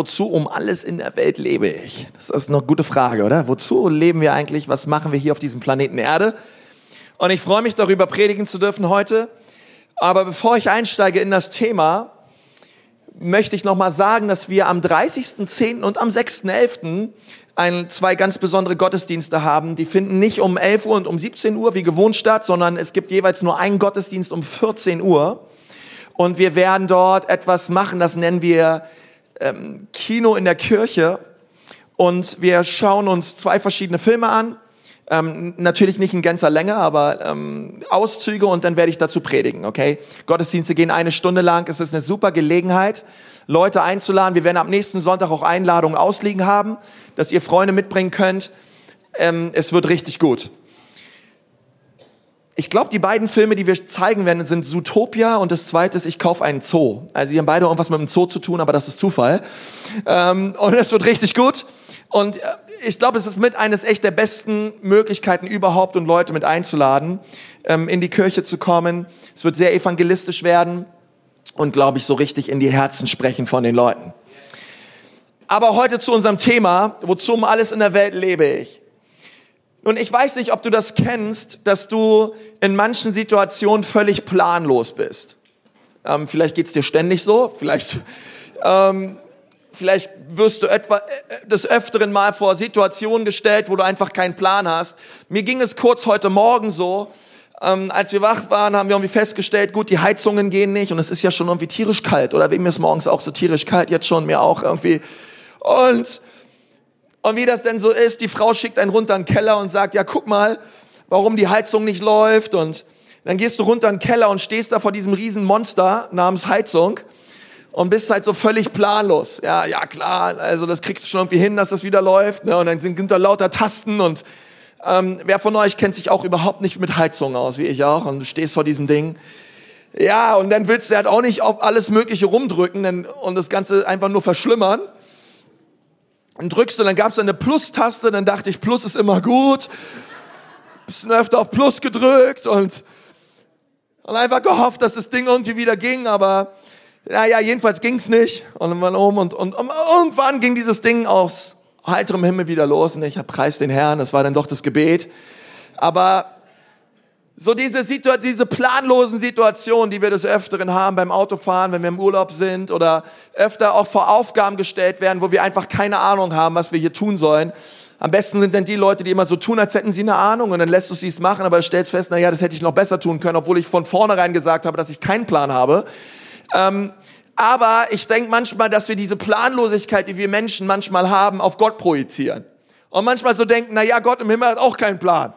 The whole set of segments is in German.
wozu um alles in der Welt lebe ich? Das ist eine gute Frage, oder? Wozu leben wir eigentlich? Was machen wir hier auf diesem Planeten Erde? Und ich freue mich darüber, predigen zu dürfen heute. Aber bevor ich einsteige in das Thema, möchte ich nochmal sagen, dass wir am 30.10. und am 6.11. Ein, zwei ganz besondere Gottesdienste haben. Die finden nicht um 11 Uhr und um 17 Uhr wie gewohnt statt, sondern es gibt jeweils nur einen Gottesdienst um 14 Uhr. Und wir werden dort etwas machen, das nennen wir ähm, Kino in der Kirche. Und wir schauen uns zwei verschiedene Filme an. Ähm, natürlich nicht in ganzer Länge, aber ähm, Auszüge und dann werde ich dazu predigen, okay? Gottesdienste gehen eine Stunde lang. Es ist eine super Gelegenheit, Leute einzuladen. Wir werden am nächsten Sonntag auch Einladungen ausliegen haben, dass ihr Freunde mitbringen könnt. Ähm, es wird richtig gut. Ich glaube, die beiden Filme, die wir zeigen werden, sind Zootopia und das zweite ist Ich kaufe einen Zoo. Also die haben beide irgendwas mit dem Zoo zu tun, aber das ist Zufall. Ähm, und es wird richtig gut. Und äh, ich glaube, es ist mit eines echt der besten Möglichkeiten überhaupt, und Leute mit einzuladen, ähm, in die Kirche zu kommen. Es wird sehr evangelistisch werden und, glaube ich, so richtig in die Herzen sprechen von den Leuten. Aber heute zu unserem Thema, wozu um alles in der Welt lebe ich. Nun, ich weiß nicht, ob du das kennst, dass du in manchen Situationen völlig planlos bist. Ähm, vielleicht geht's dir ständig so, vielleicht ähm, Vielleicht wirst du etwa äh, des Öfteren mal vor Situationen gestellt, wo du einfach keinen Plan hast. Mir ging es kurz heute Morgen so, ähm, als wir wach waren, haben wir irgendwie festgestellt, gut, die Heizungen gehen nicht und es ist ja schon irgendwie tierisch kalt. Oder mir ist morgens auch so tierisch kalt, jetzt schon mir auch irgendwie. Und, und wie das denn so ist, die Frau schickt einen runter in den Keller und sagt, ja, guck mal, warum die Heizung nicht läuft. Und dann gehst du runter in den Keller und stehst da vor diesem riesen Monster namens Heizung und bist halt so völlig planlos. Ja, ja klar, also das kriegst du schon irgendwie hin, dass das wieder läuft. Ne? Und dann sind da lauter Tasten und ähm, wer von euch kennt sich auch überhaupt nicht mit Heizung aus, wie ich auch, und du stehst vor diesem Ding. Ja, und dann willst du halt auch nicht auf alles Mögliche rumdrücken denn, und das Ganze einfach nur verschlimmern. Und drückst du, dann gab es eine Plus-Taste, dann dachte ich, Plus ist immer gut. Bisschen öfter auf Plus gedrückt und, und einfach gehofft, dass das Ding irgendwie wieder ging, aber naja, jedenfalls ging's nicht. Und dann um und, und, und irgendwann ging dieses Ding aus heiterem Himmel wieder los und ich hab preis den Herrn, das war dann doch das Gebet. Aber so diese, Situ diese planlosen Situationen, die wir des Öfteren haben beim Autofahren, wenn wir im Urlaub sind oder öfter auch vor Aufgaben gestellt werden, wo wir einfach keine Ahnung haben, was wir hier tun sollen. Am besten sind dann die Leute, die immer so tun, als hätten sie eine Ahnung und dann lässt du sie es machen, aber stellst fest, na ja, das hätte ich noch besser tun können, obwohl ich von vornherein gesagt habe, dass ich keinen Plan habe. Ähm, aber ich denke manchmal, dass wir diese Planlosigkeit, die wir Menschen manchmal haben, auf Gott projizieren. Und manchmal so denken, na ja, Gott im Himmel hat auch keinen Plan.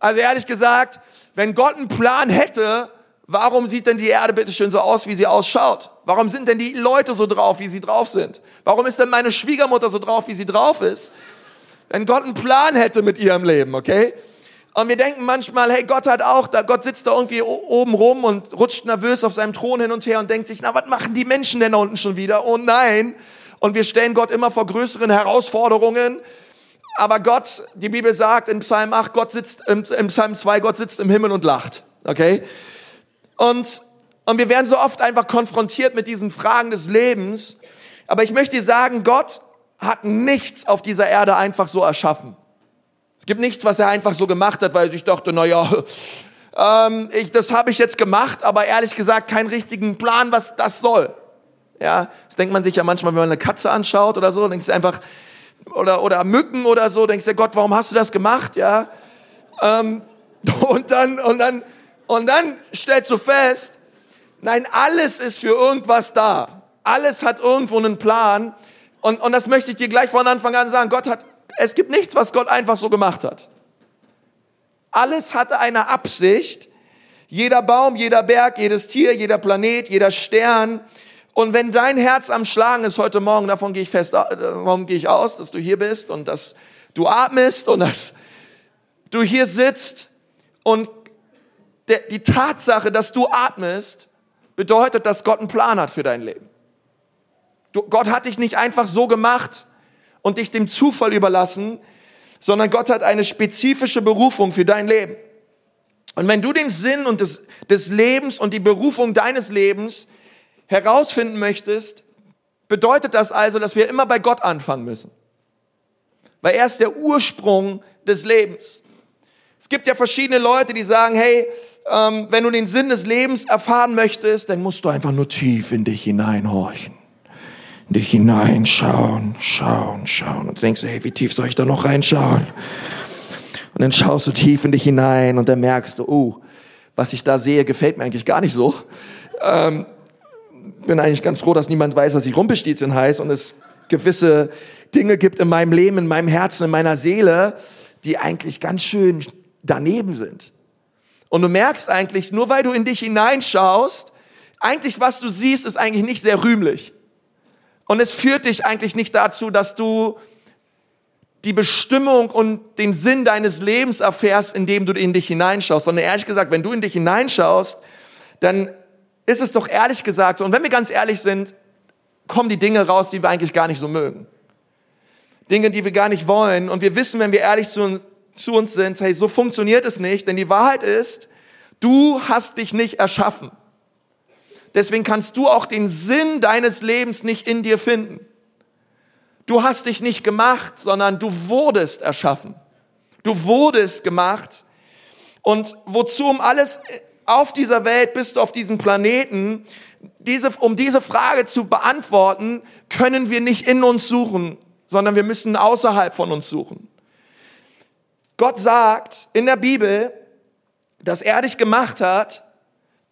Also ehrlich gesagt, wenn Gott einen Plan hätte, warum sieht denn die Erde bitte schön so aus, wie sie ausschaut? Warum sind denn die Leute so drauf, wie sie drauf sind? Warum ist denn meine Schwiegermutter so drauf, wie sie drauf ist? Wenn Gott einen Plan hätte mit ihrem Leben, okay? Und wir denken manchmal, hey, Gott hat auch, da Gott sitzt da irgendwie oben rum und rutscht nervös auf seinem Thron hin und her und denkt sich, na, was machen die Menschen denn da unten schon wieder? Oh nein. Und wir stellen Gott immer vor größeren Herausforderungen. Aber Gott, die Bibel sagt in Psalm 8, Gott sitzt, im, im Psalm 2, Gott sitzt im Himmel und lacht. Okay? Und, und wir werden so oft einfach konfrontiert mit diesen Fragen des Lebens. Aber ich möchte dir sagen, Gott hat nichts auf dieser Erde einfach so erschaffen gibt nichts, was er einfach so gemacht hat, weil ich dachte, na ja, ähm, ich, das habe ich jetzt gemacht, aber ehrlich gesagt keinen richtigen Plan, was das soll. Ja, das denkt man sich ja manchmal, wenn man eine Katze anschaut oder so, denkst du einfach, oder, oder Mücken oder so, denkst du, Gott, warum hast du das gemacht? Ja, ähm, und dann, und dann, und dann stellst du fest, nein, alles ist für irgendwas da. Alles hat irgendwo einen Plan. Und, und das möchte ich dir gleich von Anfang an sagen. Gott hat es gibt nichts, was Gott einfach so gemacht hat. Alles hatte eine Absicht. Jeder Baum, jeder Berg, jedes Tier, jeder Planet, jeder Stern. Und wenn dein Herz am Schlagen ist heute Morgen, davon gehe ich fest, davon gehe ich aus, dass du hier bist und dass du atmest und dass du hier sitzt und die Tatsache, dass du atmest, bedeutet, dass Gott einen Plan hat für dein Leben. Gott hat dich nicht einfach so gemacht, und dich dem Zufall überlassen, sondern Gott hat eine spezifische Berufung für dein Leben. Und wenn du den Sinn und des, des Lebens und die Berufung deines Lebens herausfinden möchtest, bedeutet das also, dass wir immer bei Gott anfangen müssen. Weil er ist der Ursprung des Lebens. Es gibt ja verschiedene Leute, die sagen, hey, ähm, wenn du den Sinn des Lebens erfahren möchtest, dann musst du einfach nur tief in dich hineinhorchen. In dich hineinschauen, schauen, schauen. Und du denkst, hey, wie tief soll ich da noch reinschauen? Und dann schaust du tief in dich hinein und dann merkst du, oh, was ich da sehe, gefällt mir eigentlich gar nicht so. Ähm, bin eigentlich ganz froh, dass niemand weiß, dass ich Rumpelstilzchen heiße und es gewisse Dinge gibt in meinem Leben, in meinem Herzen, in meiner Seele, die eigentlich ganz schön daneben sind. Und du merkst eigentlich, nur weil du in dich hineinschaust, eigentlich was du siehst, ist eigentlich nicht sehr rühmlich. Und es führt dich eigentlich nicht dazu, dass du die Bestimmung und den Sinn deines Lebens erfährst, indem du in dich hineinschaust, sondern ehrlich gesagt, wenn du in dich hineinschaust, dann ist es doch ehrlich gesagt so, und wenn wir ganz ehrlich sind, kommen die Dinge raus, die wir eigentlich gar nicht so mögen. Dinge, die wir gar nicht wollen. Und wir wissen, wenn wir ehrlich zu, zu uns sind, hey, so funktioniert es nicht, denn die Wahrheit ist, du hast dich nicht erschaffen. Deswegen kannst du auch den Sinn deines Lebens nicht in dir finden. Du hast dich nicht gemacht, sondern du wurdest erschaffen. Du wurdest gemacht. Und wozu um alles auf dieser Welt bist du auf diesem Planeten? Diese, um diese Frage zu beantworten, können wir nicht in uns suchen, sondern wir müssen außerhalb von uns suchen. Gott sagt in der Bibel, dass er dich gemacht hat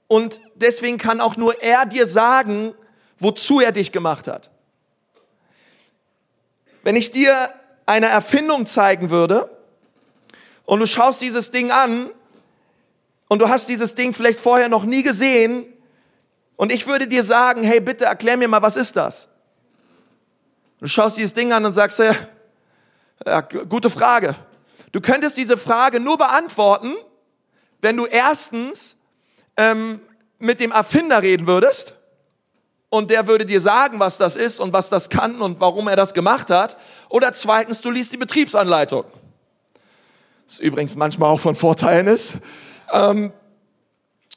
und deswegen kann auch nur er dir sagen, wozu er dich gemacht hat. Wenn ich dir eine Erfindung zeigen würde und du schaust dieses Ding an und du hast dieses Ding vielleicht vorher noch nie gesehen und ich würde dir sagen, hey, bitte erklär mir mal, was ist das? Du schaust dieses Ding an und sagst, ja, ja, gute Frage. Du könntest diese Frage nur beantworten, wenn du erstens ähm, mit dem Erfinder reden würdest und der würde dir sagen, was das ist und was das kann und warum er das gemacht hat. Oder zweitens, du liest die Betriebsanleitung. Das übrigens manchmal auch von Vorteilen ist. Ähm,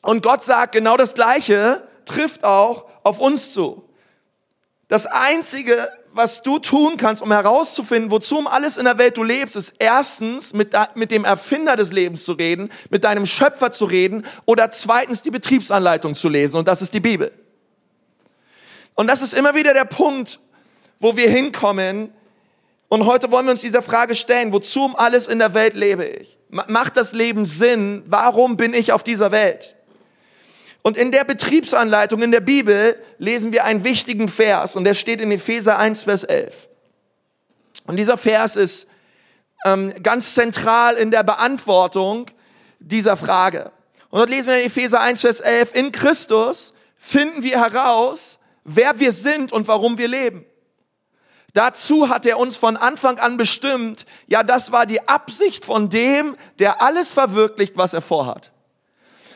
und Gott sagt, genau das Gleiche trifft auch auf uns zu. Das Einzige, was du tun kannst, um herauszufinden, wozu um alles in der Welt du lebst, ist erstens mit, mit dem Erfinder des Lebens zu reden, mit deinem Schöpfer zu reden oder zweitens die Betriebsanleitung zu lesen und das ist die Bibel. Und das ist immer wieder der Punkt, wo wir hinkommen. Und heute wollen wir uns dieser Frage stellen, wozu um alles in der Welt lebe ich? Macht das Leben Sinn? Warum bin ich auf dieser Welt? Und in der Betriebsanleitung in der Bibel lesen wir einen wichtigen Vers und der steht in Epheser 1, Vers 11. Und dieser Vers ist ähm, ganz zentral in der Beantwortung dieser Frage. Und dort lesen wir in Epheser 1, Vers 11, in Christus finden wir heraus, wer wir sind und warum wir leben. Dazu hat er uns von Anfang an bestimmt, ja, das war die Absicht von dem, der alles verwirklicht, was er vorhat.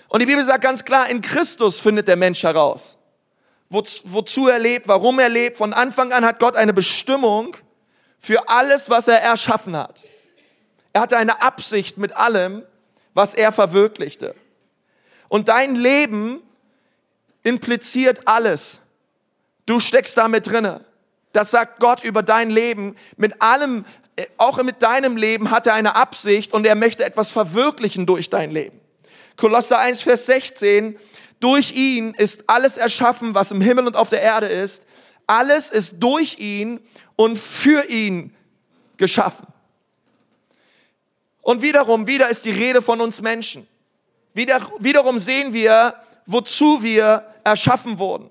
Und die Bibel sagt ganz klar, in Christus findet der Mensch heraus, wozu er lebt, warum er lebt. Von Anfang an hat Gott eine Bestimmung für alles, was er erschaffen hat. Er hatte eine Absicht mit allem, was er verwirklichte. Und dein Leben impliziert alles. Du steckst damit drinne. Das sagt Gott über dein Leben. Mit allem, äh, auch mit deinem Leben hat er eine Absicht und er möchte etwas verwirklichen durch dein Leben. Kolosser 1, Vers 16, durch ihn ist alles erschaffen, was im Himmel und auf der Erde ist. Alles ist durch ihn und für ihn geschaffen. Und wiederum, wieder ist die Rede von uns Menschen. Wieder, wiederum sehen wir, wozu wir erschaffen wurden.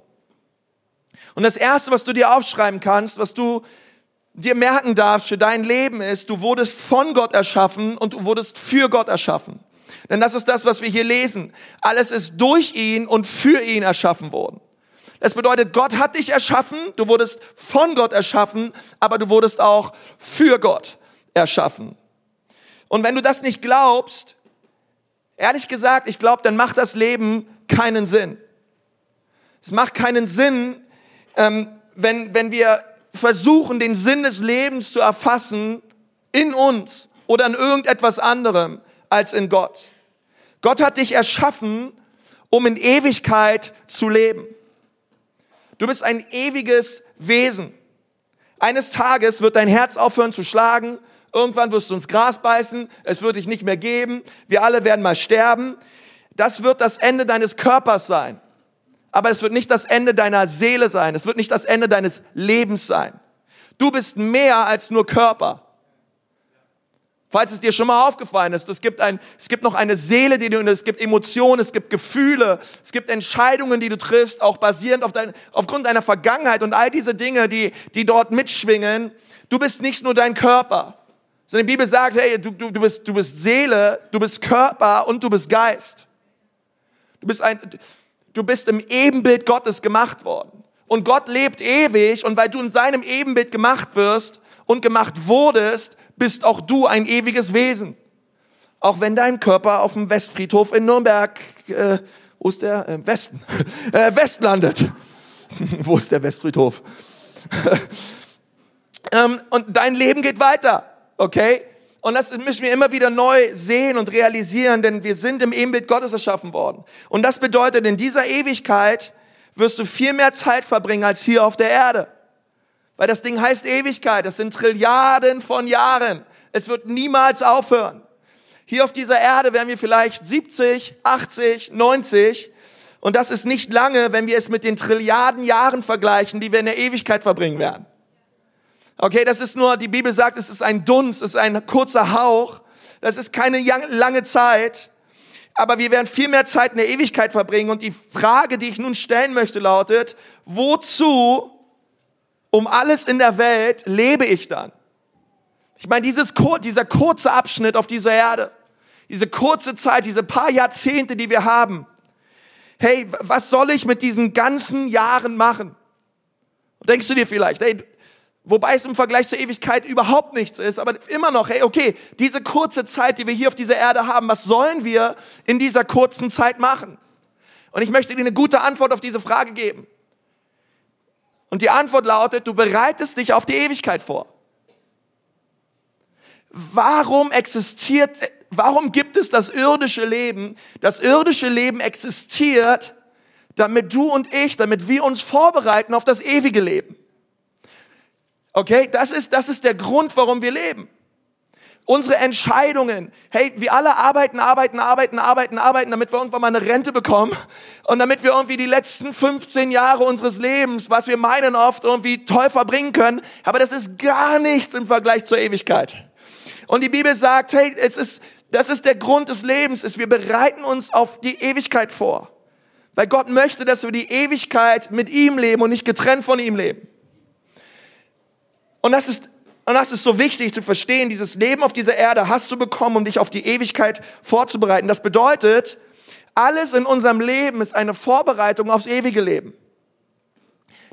Und das Erste, was du dir aufschreiben kannst, was du dir merken darfst für dein Leben ist, du wurdest von Gott erschaffen und du wurdest für Gott erschaffen. Denn das ist das, was wir hier lesen. Alles ist durch ihn und für ihn erschaffen worden. Das bedeutet, Gott hat dich erschaffen, du wurdest von Gott erschaffen, aber du wurdest auch für Gott erschaffen. Und wenn du das nicht glaubst, ehrlich gesagt, ich glaube, dann macht das Leben keinen Sinn. Es macht keinen Sinn, ähm, wenn, wenn wir versuchen, den Sinn des Lebens zu erfassen in uns oder in irgendetwas anderem als in Gott. Gott hat dich erschaffen, um in Ewigkeit zu leben. Du bist ein ewiges Wesen. Eines Tages wird dein Herz aufhören zu schlagen. Irgendwann wirst du ins Gras beißen. Es wird dich nicht mehr geben. Wir alle werden mal sterben. Das wird das Ende deines Körpers sein. Aber es wird nicht das Ende deiner Seele sein. Es wird nicht das Ende deines Lebens sein. Du bist mehr als nur Körper. Falls es dir schon mal aufgefallen ist, es gibt, ein, es gibt noch eine Seele, die du, es gibt Emotionen, es gibt Gefühle, es gibt Entscheidungen, die du triffst, auch basierend auf dein, aufgrund deiner Vergangenheit und all diese Dinge, die, die dort mitschwingen. Du bist nicht nur dein Körper. Sondern die Bibel sagt, hey, du, du, du, bist, du bist Seele, du bist Körper und du bist Geist. Du bist, ein, du bist im Ebenbild Gottes gemacht worden. Und Gott lebt ewig und weil du in seinem Ebenbild gemacht wirst und gemacht wurdest, bist auch du ein ewiges Wesen. Auch wenn dein Körper auf dem Westfriedhof in Nürnberg, äh, wo ist der? Im Westen. Äh, West landet. wo ist der Westfriedhof? ähm, und dein Leben geht weiter, okay? Und das müssen wir immer wieder neu sehen und realisieren, denn wir sind im Ebenbild Gottes erschaffen worden. Und das bedeutet, in dieser Ewigkeit wirst du viel mehr Zeit verbringen als hier auf der Erde. Weil das Ding heißt Ewigkeit. Das sind Trilliarden von Jahren. Es wird niemals aufhören. Hier auf dieser Erde werden wir vielleicht 70, 80, 90. Und das ist nicht lange, wenn wir es mit den Trilliarden Jahren vergleichen, die wir in der Ewigkeit verbringen werden. Okay, das ist nur, die Bibel sagt, es ist ein Dunst, es ist ein kurzer Hauch. Das ist keine lange Zeit. Aber wir werden viel mehr Zeit in der Ewigkeit verbringen. Und die Frage, die ich nun stellen möchte, lautet, wozu um alles in der Welt lebe ich dann? Ich meine, dieses, dieser kurze Abschnitt auf dieser Erde, diese kurze Zeit, diese paar Jahrzehnte, die wir haben. Hey, was soll ich mit diesen ganzen Jahren machen? Denkst du dir vielleicht, hey, wobei es im Vergleich zur Ewigkeit überhaupt nichts ist, aber immer noch, hey, okay, diese kurze Zeit, die wir hier auf dieser Erde haben, was sollen wir in dieser kurzen Zeit machen? Und ich möchte dir eine gute Antwort auf diese Frage geben. Und die Antwort lautet, du bereitest dich auf die Ewigkeit vor. Warum existiert, warum gibt es das irdische Leben? Das irdische Leben existiert, damit du und ich, damit wir uns vorbereiten auf das ewige Leben. Okay, das ist, das ist der Grund, warum wir leben unsere Entscheidungen. Hey, wir alle arbeiten, arbeiten, arbeiten, arbeiten, arbeiten, damit wir irgendwann mal eine Rente bekommen und damit wir irgendwie die letzten 15 Jahre unseres Lebens, was wir meinen oft, irgendwie toll verbringen können. Aber das ist gar nichts im Vergleich zur Ewigkeit. Und die Bibel sagt, hey, es ist, das ist der Grund des Lebens, ist, wir bereiten uns auf die Ewigkeit vor. Weil Gott möchte, dass wir die Ewigkeit mit ihm leben und nicht getrennt von ihm leben. Und das ist und das ist so wichtig zu verstehen, dieses Leben auf dieser Erde hast du bekommen, um dich auf die Ewigkeit vorzubereiten. Das bedeutet, alles in unserem Leben ist eine Vorbereitung aufs ewige Leben.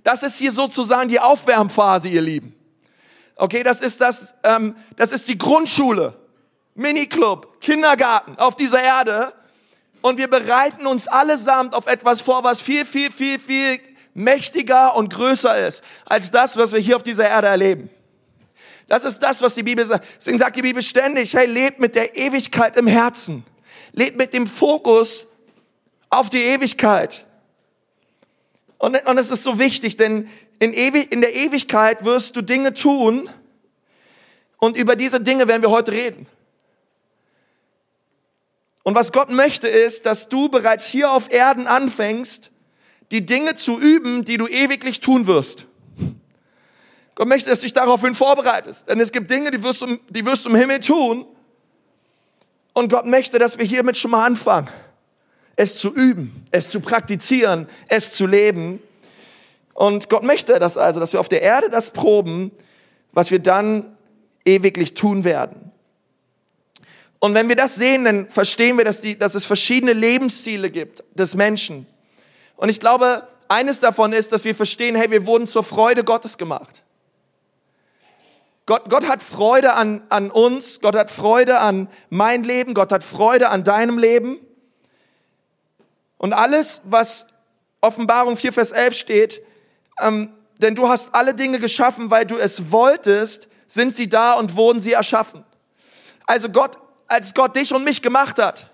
Das ist hier sozusagen die Aufwärmphase, ihr Lieben. Okay, das ist das, ähm, das ist die Grundschule, Miniclub, Kindergarten auf dieser Erde. Und wir bereiten uns allesamt auf etwas vor, was viel, viel, viel, viel mächtiger und größer ist als das, was wir hier auf dieser Erde erleben. Das ist das, was die Bibel sagt. Deswegen sagt die Bibel ständig, hey, lebt mit der Ewigkeit im Herzen. Lebt mit dem Fokus auf die Ewigkeit. Und, und es ist so wichtig, denn in, ewig, in der Ewigkeit wirst du Dinge tun und über diese Dinge werden wir heute reden. Und was Gott möchte ist, dass du bereits hier auf Erden anfängst, die Dinge zu üben, die du ewiglich tun wirst. Gott möchte, dass du dich daraufhin vorbereitest. Denn es gibt Dinge, die wirst, du, die wirst du im Himmel tun. Und Gott möchte, dass wir hiermit schon mal anfangen. Es zu üben, es zu praktizieren, es zu leben. Und Gott möchte das also, dass wir auf der Erde das proben, was wir dann ewiglich tun werden. Und wenn wir das sehen, dann verstehen wir, dass, die, dass es verschiedene Lebensziele gibt des Menschen. Und ich glaube, eines davon ist, dass wir verstehen, hey, wir wurden zur Freude Gottes gemacht. Gott, Gott hat Freude an, an uns, Gott hat Freude an mein Leben, Gott hat Freude an deinem Leben. Und alles, was Offenbarung 4, Vers 11 steht, ähm, denn du hast alle Dinge geschaffen, weil du es wolltest, sind sie da und wurden sie erschaffen. Also Gott, als Gott dich und mich gemacht hat,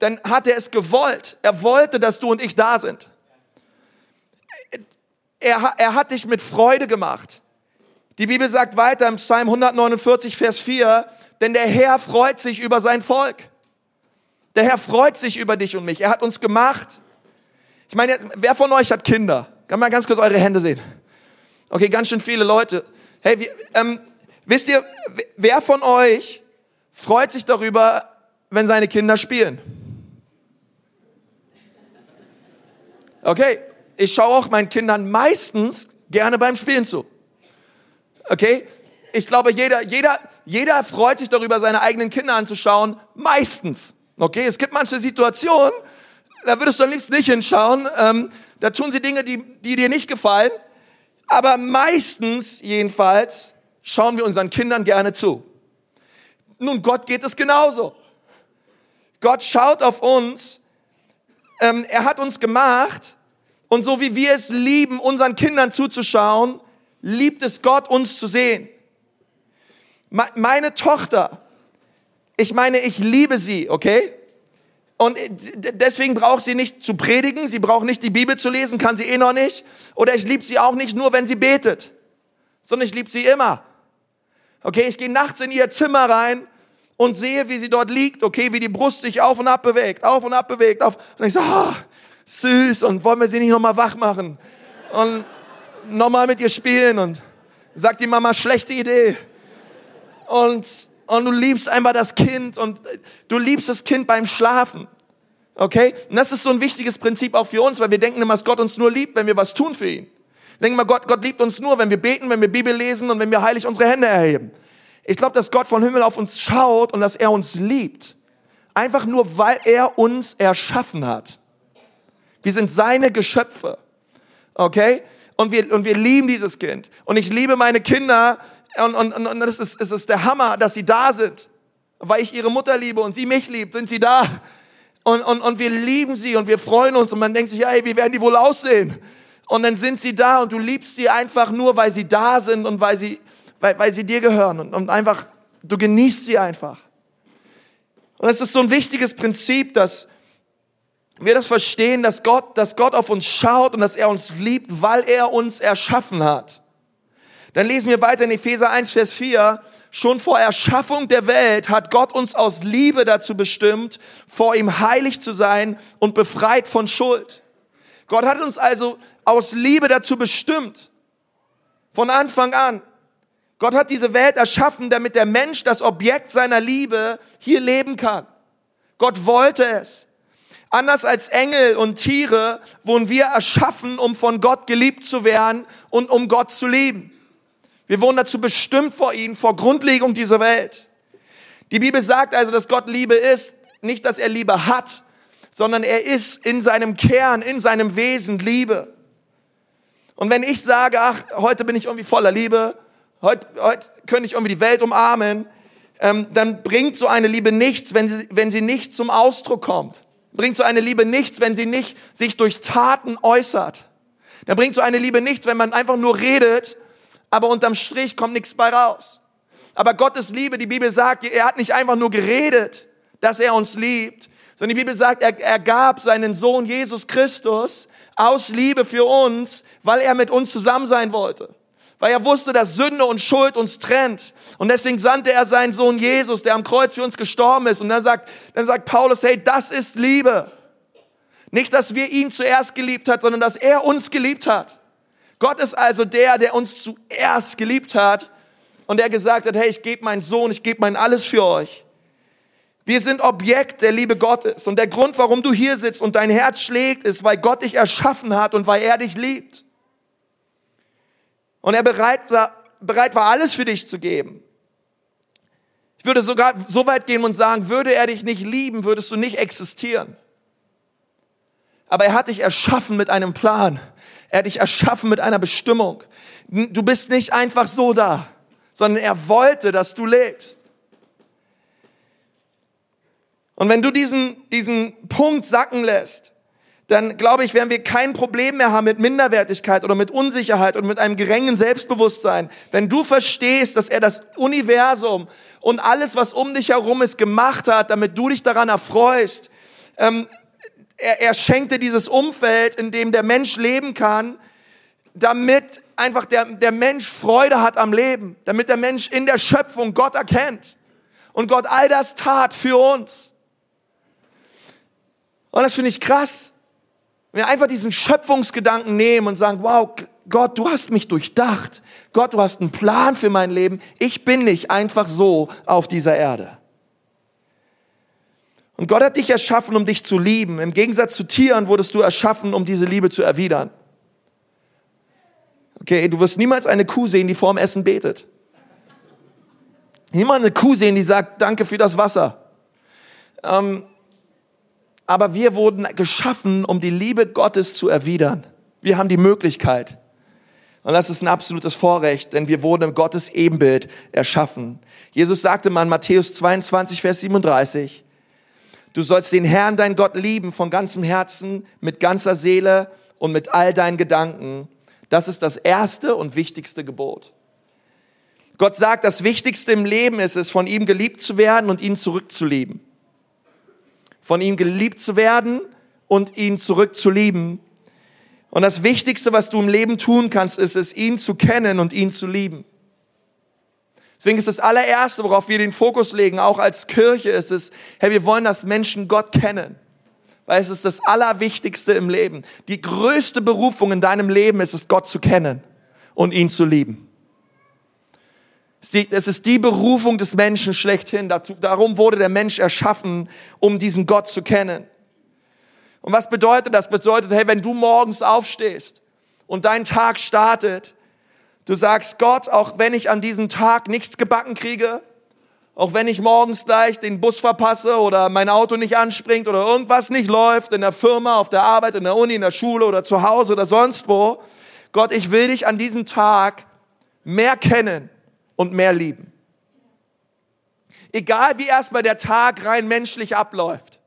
dann hat er es gewollt. Er wollte, dass du und ich da sind. er, er hat dich mit Freude gemacht. Die Bibel sagt weiter im Psalm 149, Vers 4, denn der Herr freut sich über sein Volk. Der Herr freut sich über dich und mich. Er hat uns gemacht. Ich meine, wer von euch hat Kinder? Kann mal ganz kurz eure Hände sehen. Okay, ganz schön viele Leute. Hey, wie, ähm, wisst ihr, wer von euch freut sich darüber, wenn seine Kinder spielen? Okay, ich schaue auch meinen Kindern meistens gerne beim Spielen zu. Okay, ich glaube, jeder, jeder, jeder freut sich darüber, seine eigenen Kinder anzuschauen. Meistens. Okay, es gibt manche Situationen, da würdest du am liebsten nicht hinschauen. Ähm, da tun sie Dinge, die, die dir nicht gefallen. Aber meistens, jedenfalls, schauen wir unseren Kindern gerne zu. Nun, Gott geht es genauso. Gott schaut auf uns. Ähm, er hat uns gemacht. Und so wie wir es lieben, unseren Kindern zuzuschauen, liebt es Gott, uns zu sehen. Meine Tochter, ich meine, ich liebe sie, okay? Und deswegen braucht sie nicht zu predigen, sie braucht nicht die Bibel zu lesen, kann sie eh noch nicht. Oder ich liebe sie auch nicht nur, wenn sie betet, sondern ich liebe sie immer. Okay, ich gehe nachts in ihr Zimmer rein und sehe, wie sie dort liegt, okay, wie die Brust sich auf und ab bewegt, auf und ab bewegt, auf. Und ich so, oh, süß, und wollen wir sie nicht nochmal wach machen? Und nochmal mit ihr spielen und sagt die Mama, schlechte Idee. Und und du liebst einfach das Kind und du liebst das Kind beim Schlafen. Okay? Und das ist so ein wichtiges Prinzip auch für uns, weil wir denken immer, dass Gott uns nur liebt, wenn wir was tun für ihn. Denken mal, Gott, Gott liebt uns nur, wenn wir beten, wenn wir Bibel lesen und wenn wir heilig unsere Hände erheben. Ich glaube, dass Gott von Himmel auf uns schaut und dass er uns liebt. Einfach nur, weil er uns erschaffen hat. Wir sind seine Geschöpfe. Okay? Und wir, und wir lieben dieses Kind. Und ich liebe meine Kinder und, und, und, und es, ist, es ist der Hammer, dass sie da sind. Weil ich ihre Mutter liebe und sie mich liebt, sind sie da. Und, und, und wir lieben sie und wir freuen uns und man denkt sich, hey, wie werden die wohl aussehen? Und dann sind sie da und du liebst sie einfach nur, weil sie da sind und weil sie, weil, weil sie dir gehören und, und einfach, du genießt sie einfach. Und es ist so ein wichtiges Prinzip, dass wir das verstehen, dass Gott, dass Gott auf uns schaut und dass er uns liebt, weil er uns erschaffen hat. Dann lesen wir weiter in Epheser 1, Vers 4. Schon vor Erschaffung der Welt hat Gott uns aus Liebe dazu bestimmt, vor ihm heilig zu sein und befreit von Schuld. Gott hat uns also aus Liebe dazu bestimmt. Von Anfang an. Gott hat diese Welt erschaffen, damit der Mensch, das Objekt seiner Liebe, hier leben kann. Gott wollte es. Anders als Engel und Tiere wurden wir erschaffen, um von Gott geliebt zu werden und um Gott zu lieben. Wir wurden dazu bestimmt vor ihm, vor Grundlegung dieser Welt. Die Bibel sagt also, dass Gott Liebe ist, nicht, dass er Liebe hat, sondern er ist in seinem Kern, in seinem Wesen Liebe. Und wenn ich sage, ach, heute bin ich irgendwie voller Liebe, heute, heute könnte ich irgendwie die Welt umarmen, ähm, dann bringt so eine Liebe nichts, wenn sie, wenn sie nicht zum Ausdruck kommt. Bringt so eine Liebe nichts, wenn sie nicht sich durch Taten äußert. Dann bringt so eine Liebe nichts, wenn man einfach nur redet aber unterm Strich kommt nichts bei raus. Aber Gottes Liebe, die Bibel sagt, er hat nicht einfach nur geredet, dass er uns liebt, sondern die Bibel sagt, er, er gab seinen Sohn Jesus Christus aus Liebe für uns, weil er mit uns zusammen sein wollte. Weil er wusste, dass Sünde und Schuld uns trennt. Und deswegen sandte er seinen Sohn Jesus, der am Kreuz für uns gestorben ist. Und dann sagt, dann sagt Paulus, hey, das ist Liebe. Nicht, dass wir ihn zuerst geliebt hat, sondern dass er uns geliebt hat. Gott ist also der, der uns zuerst geliebt hat und der gesagt hat, hey, ich gebe meinen Sohn, ich gebe mein alles für euch. Wir sind Objekt der Liebe Gottes. Und der Grund, warum du hier sitzt und dein Herz schlägt, ist, weil Gott dich erschaffen hat und weil er dich liebt. Und er bereit war, bereit war, alles für dich zu geben. Ich würde sogar so weit gehen und sagen, würde er dich nicht lieben, würdest du nicht existieren. Aber er hat dich erschaffen mit einem Plan. Er hat dich erschaffen mit einer Bestimmung. Du bist nicht einfach so da, sondern er wollte, dass du lebst. Und wenn du diesen, diesen Punkt sacken lässt, dann glaube ich, werden wir kein Problem mehr haben mit Minderwertigkeit oder mit Unsicherheit und mit einem geringen Selbstbewusstsein. Wenn du verstehst, dass er das Universum und alles, was um dich herum ist, gemacht hat, damit du dich daran erfreust, ähm, er, er schenkte dieses Umfeld, in dem der Mensch leben kann, damit einfach der, der Mensch Freude hat am Leben, damit der Mensch in der Schöpfung Gott erkennt und Gott all das tat für uns. Und das finde ich krass. Wenn wir einfach diesen Schöpfungsgedanken nehmen und sagen, wow, Gott, du hast mich durchdacht. Gott, du hast einen Plan für mein Leben. Ich bin nicht einfach so auf dieser Erde. Und Gott hat dich erschaffen, um dich zu lieben. Im Gegensatz zu Tieren wurdest du erschaffen, um diese Liebe zu erwidern. Okay, du wirst niemals eine Kuh sehen, die vorm Essen betet. Niemals eine Kuh sehen, die sagt, danke für das Wasser. Ähm, aber wir wurden geschaffen, um die Liebe Gottes zu erwidern. Wir haben die Möglichkeit. Und das ist ein absolutes Vorrecht, denn wir wurden im Gottes Ebenbild erschaffen. Jesus sagte mal in Matthäus 22, Vers 37, du sollst den Herrn, dein Gott, lieben von ganzem Herzen, mit ganzer Seele und mit all deinen Gedanken. Das ist das erste und wichtigste Gebot. Gott sagt, das Wichtigste im Leben ist es, von ihm geliebt zu werden und ihn zurückzulieben. Von ihm geliebt zu werden und ihn zurückzulieben. Und das Wichtigste, was du im Leben tun kannst, ist es, ihn zu kennen und ihn zu lieben. Deswegen ist das allererste, worauf wir den Fokus legen, auch als Kirche, ist es, hey, wir wollen, dass Menschen Gott kennen. Weil es ist das Allerwichtigste im Leben. Die größte Berufung in deinem Leben ist es, Gott zu kennen und ihn zu lieben. Es ist die Berufung des Menschen schlechthin. Darum wurde der Mensch erschaffen, um diesen Gott zu kennen. Und was bedeutet das? Bedeutet, hey, wenn du morgens aufstehst und dein Tag startet, du sagst Gott, auch wenn ich an diesem Tag nichts gebacken kriege, auch wenn ich morgens gleich den Bus verpasse oder mein Auto nicht anspringt oder irgendwas nicht läuft in der Firma, auf der Arbeit, in der Uni, in der Schule oder zu Hause oder sonst wo. Gott, ich will dich an diesem Tag mehr kennen und mehr lieben. Egal wie erstmal der Tag rein menschlich abläuft.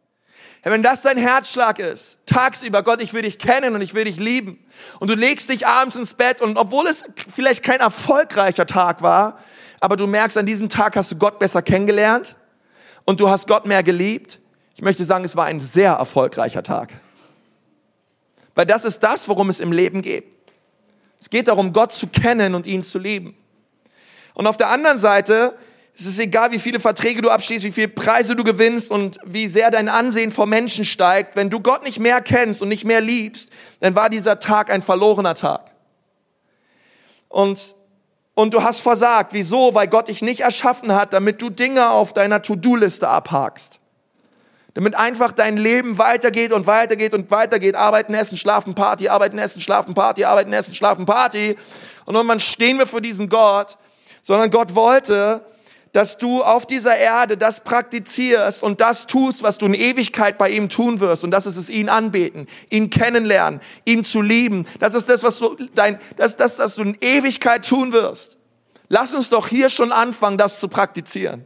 Wenn das dein Herzschlag ist, tagsüber, Gott, ich will dich kennen und ich will dich lieben. Und du legst dich abends ins Bett und obwohl es vielleicht kein erfolgreicher Tag war, aber du merkst, an diesem Tag hast du Gott besser kennengelernt und du hast Gott mehr geliebt. Ich möchte sagen, es war ein sehr erfolgreicher Tag. Weil das ist das, worum es im Leben geht. Es geht darum, Gott zu kennen und ihn zu lieben. Und auf der anderen Seite es ist egal, wie viele Verträge du abschließt, wie viele Preise du gewinnst und wie sehr dein Ansehen vor Menschen steigt. Wenn du Gott nicht mehr kennst und nicht mehr liebst, dann war dieser Tag ein verlorener Tag. Und, und du hast versagt. Wieso? Weil Gott dich nicht erschaffen hat, damit du Dinge auf deiner To-Do-Liste abhakst. Damit einfach dein Leben weitergeht und weitergeht und weitergeht. Arbeiten, essen, schlafen, Party, arbeiten, essen, schlafen, Party, arbeiten, essen, schlafen, Party. Und irgendwann stehen wir vor diesem Gott. Sondern Gott wollte, dass du auf dieser Erde das praktizierst und das tust, was du in Ewigkeit bei ihm tun wirst. Und das ist es, ihn anbeten, ihn kennenlernen, ihn zu lieben. Das ist das, was du, dein, das das, was du in Ewigkeit tun wirst. Lass uns doch hier schon anfangen, das zu praktizieren.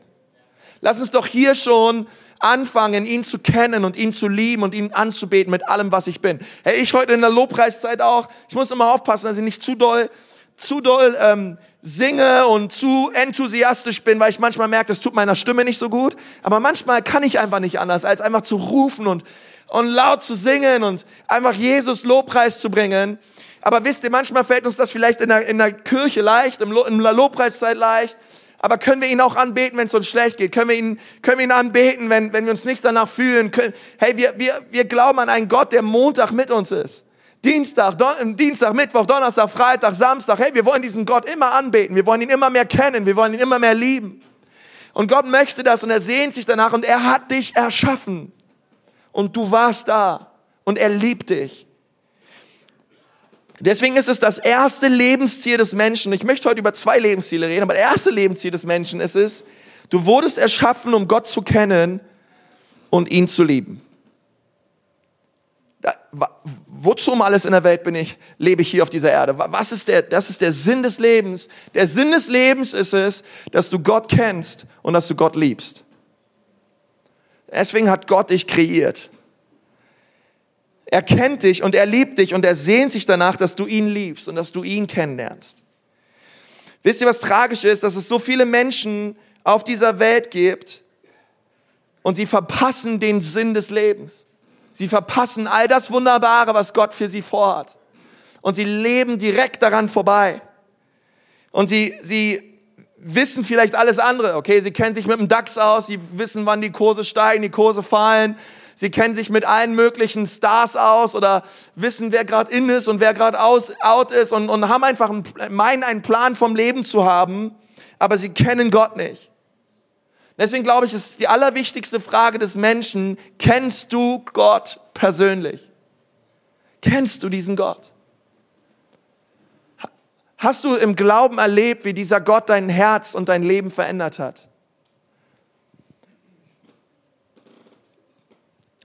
Lass uns doch hier schon anfangen, ihn zu kennen und ihn zu lieben und ihn anzubeten mit allem, was ich bin. Hey, ich heute in der Lobpreiszeit auch, ich muss immer aufpassen, dass ich nicht zu doll, zu doll ähm, singe und zu enthusiastisch bin, weil ich manchmal merke, das tut meiner Stimme nicht so gut. Aber manchmal kann ich einfach nicht anders, als einfach zu rufen und, und laut zu singen und einfach Jesus Lobpreis zu bringen. Aber wisst ihr, manchmal fällt uns das vielleicht in der, in der Kirche leicht, im, in der Lobpreiszeit leicht. Aber können wir ihn auch anbeten, wenn es uns schlecht geht? Können wir ihn, können wir ihn anbeten, wenn, wenn wir uns nicht danach fühlen? Hey, wir, wir, wir glauben an einen Gott, der Montag mit uns ist. Dienstag, Don Dienstag, Mittwoch, Donnerstag, Freitag, Samstag. Hey, wir wollen diesen Gott immer anbeten. Wir wollen ihn immer mehr kennen. Wir wollen ihn immer mehr lieben. Und Gott möchte das und er sehnt sich danach und er hat dich erschaffen. Und du warst da und er liebt dich. Deswegen ist es das erste Lebensziel des Menschen. Ich möchte heute über zwei Lebensziele reden, aber das erste Lebensziel des Menschen ist es, du wurdest erschaffen, um Gott zu kennen und ihn zu lieben wozu um alles in der Welt bin ich, lebe ich hier auf dieser Erde? Was ist der, das ist der Sinn des Lebens. Der Sinn des Lebens ist es, dass du Gott kennst und dass du Gott liebst. Deswegen hat Gott dich kreiert. Er kennt dich und er liebt dich und er sehnt sich danach, dass du ihn liebst und dass du ihn kennenlernst. Wisst ihr, was tragisch ist? Dass es so viele Menschen auf dieser Welt gibt und sie verpassen den Sinn des Lebens. Sie verpassen all das Wunderbare, was Gott für sie vorhat. und sie leben direkt daran vorbei. Und sie, sie wissen vielleicht alles andere, okay? Sie kennen sich mit dem DAX aus, sie wissen, wann die Kurse steigen, die Kurse fallen. Sie kennen sich mit allen möglichen Stars aus oder wissen, wer gerade in ist und wer gerade out ist und, und haben einfach einen, meinen, einen Plan vom Leben zu haben, aber sie kennen Gott nicht. Deswegen glaube ich, ist die allerwichtigste Frage des Menschen, kennst du Gott persönlich? Kennst du diesen Gott? Hast du im Glauben erlebt, wie dieser Gott dein Herz und dein Leben verändert hat?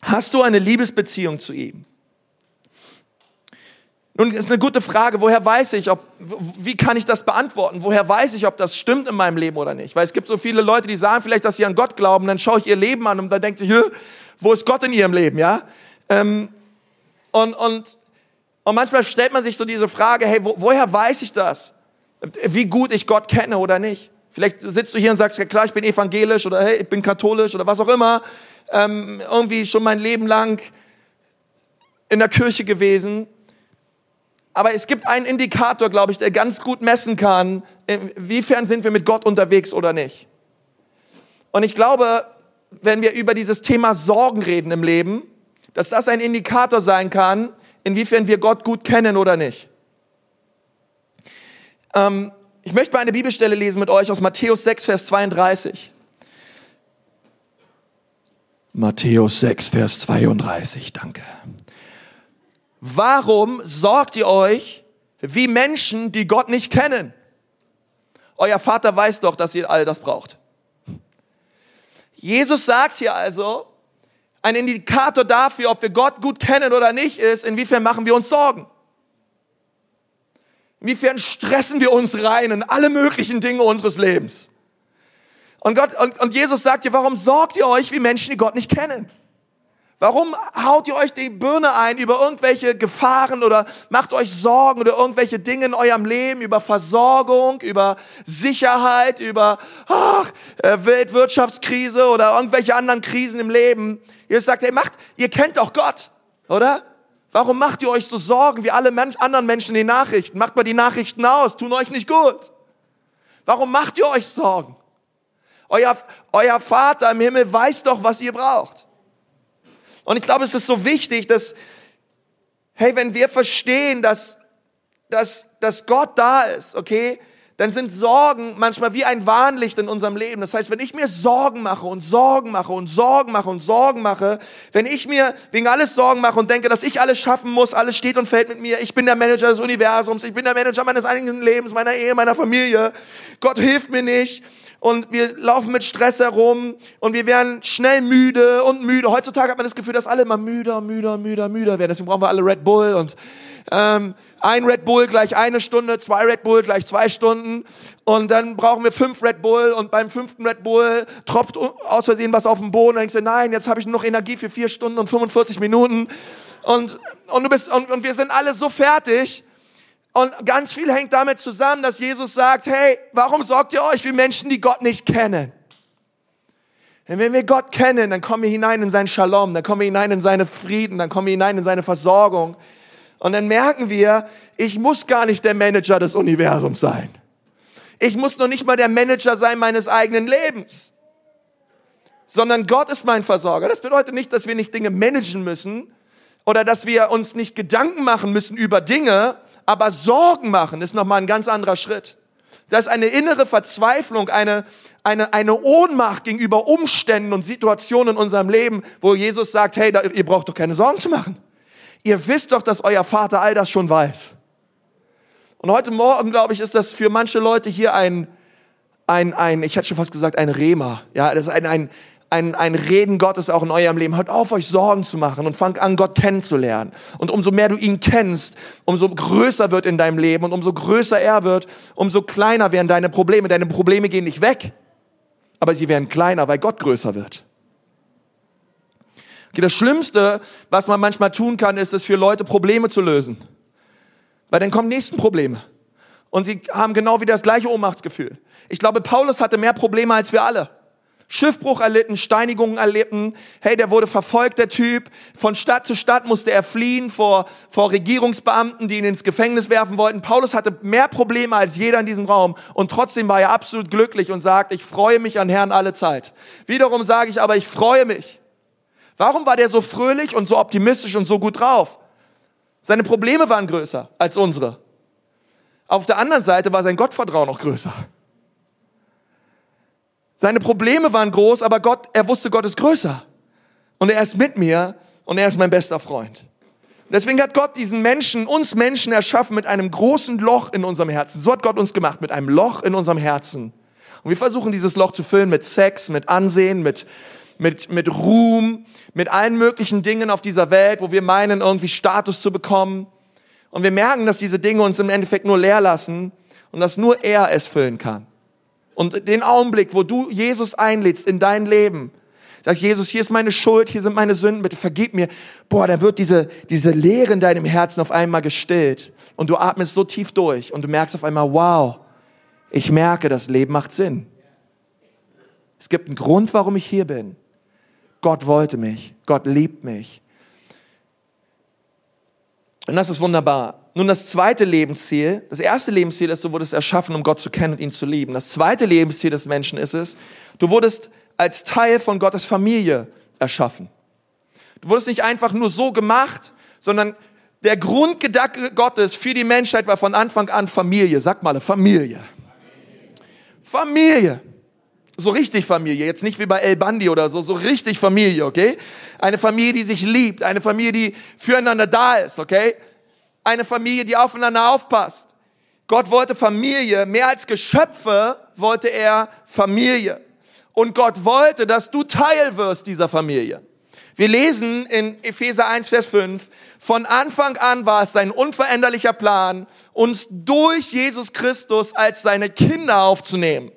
Hast du eine Liebesbeziehung zu ihm? Nun ist eine gute Frage, woher weiß ich, ob, wie kann ich das beantworten? Woher weiß ich, ob das stimmt in meinem Leben oder nicht? Weil es gibt so viele Leute, die sagen vielleicht, dass sie an Gott glauben, dann schaue ich ihr Leben an und dann denkt sich, wo ist Gott in ihrem Leben, ja? Ähm, und, und und manchmal stellt man sich so diese Frage, hey, wo, woher weiß ich das? Wie gut ich Gott kenne oder nicht? Vielleicht sitzt du hier und sagst, ja klar, ich bin evangelisch oder hey, ich bin katholisch oder was auch immer. Ähm, irgendwie schon mein Leben lang in der Kirche gewesen. Aber es gibt einen Indikator, glaube ich, der ganz gut messen kann, inwiefern sind wir mit Gott unterwegs oder nicht. Und ich glaube, wenn wir über dieses Thema Sorgen reden im Leben, dass das ein Indikator sein kann, inwiefern wir Gott gut kennen oder nicht. Ähm, ich möchte mal eine Bibelstelle lesen mit euch aus Matthäus 6, Vers 32. Matthäus 6, Vers 32, danke. Warum sorgt ihr euch wie Menschen, die Gott nicht kennen? Euer Vater weiß doch, dass ihr all das braucht. Jesus sagt hier also, ein Indikator dafür, ob wir Gott gut kennen oder nicht, ist, inwiefern machen wir uns Sorgen. Inwiefern stressen wir uns rein in alle möglichen Dinge unseres Lebens. Und, Gott, und, und Jesus sagt dir, warum sorgt ihr euch wie Menschen, die Gott nicht kennen? Warum haut ihr euch die Birne ein über irgendwelche Gefahren oder macht euch Sorgen oder irgendwelche Dinge in eurem Leben, über Versorgung, über Sicherheit, über ach, äh, Weltwirtschaftskrise oder irgendwelche anderen Krisen im Leben? Ihr sagt, hey, macht, ihr kennt doch Gott, oder? Warum macht ihr euch so Sorgen wie alle Men anderen Menschen die Nachrichten? Macht mal die Nachrichten aus, tun euch nicht gut. Warum macht ihr euch Sorgen? Euer, euer Vater im Himmel weiß doch, was ihr braucht. Und ich glaube, es ist so wichtig, dass, hey, wenn wir verstehen, dass, dass, dass Gott da ist, okay, dann sind Sorgen manchmal wie ein Warnlicht in unserem Leben. Das heißt, wenn ich mir Sorgen mache und Sorgen mache und Sorgen mache und Sorgen mache, wenn ich mir wegen alles Sorgen mache und denke, dass ich alles schaffen muss, alles steht und fällt mit mir, ich bin der Manager des Universums, ich bin der Manager meines eigenen Lebens, meiner Ehe, meiner Familie, Gott hilft mir nicht, und wir laufen mit Stress herum und wir werden schnell müde und müde. Heutzutage hat man das Gefühl, dass alle immer müder, müder, müder, müder werden. Deswegen brauchen wir alle Red Bull und ähm, ein Red Bull gleich eine Stunde, zwei Red Bull gleich zwei Stunden und dann brauchen wir fünf Red Bull und beim fünften Red Bull tropft aus Versehen was auf den Boden und denkst du, nein, jetzt habe ich noch Energie für vier Stunden und 45 Minuten und, und, du bist, und, und wir sind alle so fertig und ganz viel hängt damit zusammen, dass Jesus sagt, hey, warum sorgt ihr euch wie Menschen, die Gott nicht kennen? Denn wenn wir Gott kennen, dann kommen wir hinein in sein Shalom, dann kommen wir hinein in seine Frieden, dann kommen wir hinein in seine Versorgung. Und dann merken wir, ich muss gar nicht der Manager des Universums sein. Ich muss noch nicht mal der Manager sein meines eigenen Lebens. Sondern Gott ist mein Versorger. Das bedeutet nicht, dass wir nicht Dinge managen müssen oder dass wir uns nicht Gedanken machen müssen über Dinge, aber Sorgen machen ist nochmal ein ganz anderer Schritt. Das ist eine innere Verzweiflung, eine, eine, eine Ohnmacht gegenüber Umständen und Situationen in unserem Leben, wo Jesus sagt, hey, da, ihr braucht doch keine Sorgen zu machen. Ihr wisst doch, dass euer Vater all das schon weiß. Und heute Morgen, glaube ich, ist das für manche Leute hier ein, ein, ein, ich hätte schon fast gesagt, ein Rema. Ja, das ist ein, ein, ein, ein Reden Gottes auch in eurem Leben. Hört auf, euch Sorgen zu machen und fangt an, Gott kennenzulernen. Und umso mehr du ihn kennst, umso größer wird in deinem Leben und umso größer er wird, umso kleiner werden deine Probleme. Deine Probleme gehen nicht weg, aber sie werden kleiner, weil Gott größer wird. Okay, das Schlimmste, was man manchmal tun kann, ist es für Leute Probleme zu lösen. Weil dann kommen nächsten Probleme. Und sie haben genau wieder das gleiche Ohnmachtsgefühl. Ich glaube, Paulus hatte mehr Probleme als wir alle. Schiffbruch erlitten, Steinigungen erlitten. Hey, der wurde verfolgt, der Typ. Von Stadt zu Stadt musste er fliehen vor, vor Regierungsbeamten, die ihn ins Gefängnis werfen wollten. Paulus hatte mehr Probleme als jeder in diesem Raum und trotzdem war er absolut glücklich und sagt, ich freue mich an Herrn alle Zeit. Wiederum sage ich aber, ich freue mich. Warum war der so fröhlich und so optimistisch und so gut drauf? Seine Probleme waren größer als unsere. Auf der anderen Seite war sein Gottvertrauen noch größer. Seine Probleme waren groß, aber Gott, er wusste, Gott ist größer. Und er ist mit mir und er ist mein bester Freund. Deswegen hat Gott diesen Menschen, uns Menschen erschaffen mit einem großen Loch in unserem Herzen. So hat Gott uns gemacht, mit einem Loch in unserem Herzen. Und wir versuchen dieses Loch zu füllen mit Sex, mit Ansehen, mit, mit, mit Ruhm, mit allen möglichen Dingen auf dieser Welt, wo wir meinen, irgendwie Status zu bekommen. Und wir merken, dass diese Dinge uns im Endeffekt nur leer lassen und dass nur er es füllen kann. Und den Augenblick, wo du Jesus einlädst in dein Leben, sagst, Jesus, hier ist meine Schuld, hier sind meine Sünden, bitte vergib mir. Boah, dann wird diese, diese Leere in deinem Herzen auf einmal gestillt. Und du atmest so tief durch und du merkst auf einmal, wow, ich merke, das Leben macht Sinn. Es gibt einen Grund, warum ich hier bin. Gott wollte mich. Gott liebt mich. Und das ist wunderbar. Nun das zweite Lebensziel, das erste Lebensziel ist, du wurdest erschaffen, um Gott zu kennen und ihn zu lieben. Das zweite Lebensziel des Menschen ist es, du wurdest als Teil von Gottes Familie erschaffen. Du wurdest nicht einfach nur so gemacht, sondern der Grundgedanke Gottes für die Menschheit war von Anfang an Familie. Sag mal, Familie. Familie. So richtig Familie, jetzt nicht wie bei El Bandi oder so, so richtig Familie, okay? Eine Familie, die sich liebt, eine Familie, die füreinander da ist, okay? eine Familie, die aufeinander aufpasst. Gott wollte Familie, mehr als Geschöpfe wollte er Familie. Und Gott wollte, dass du Teil wirst dieser Familie. Wir lesen in Epheser 1, Vers 5, von Anfang an war es sein unveränderlicher Plan, uns durch Jesus Christus als seine Kinder aufzunehmen.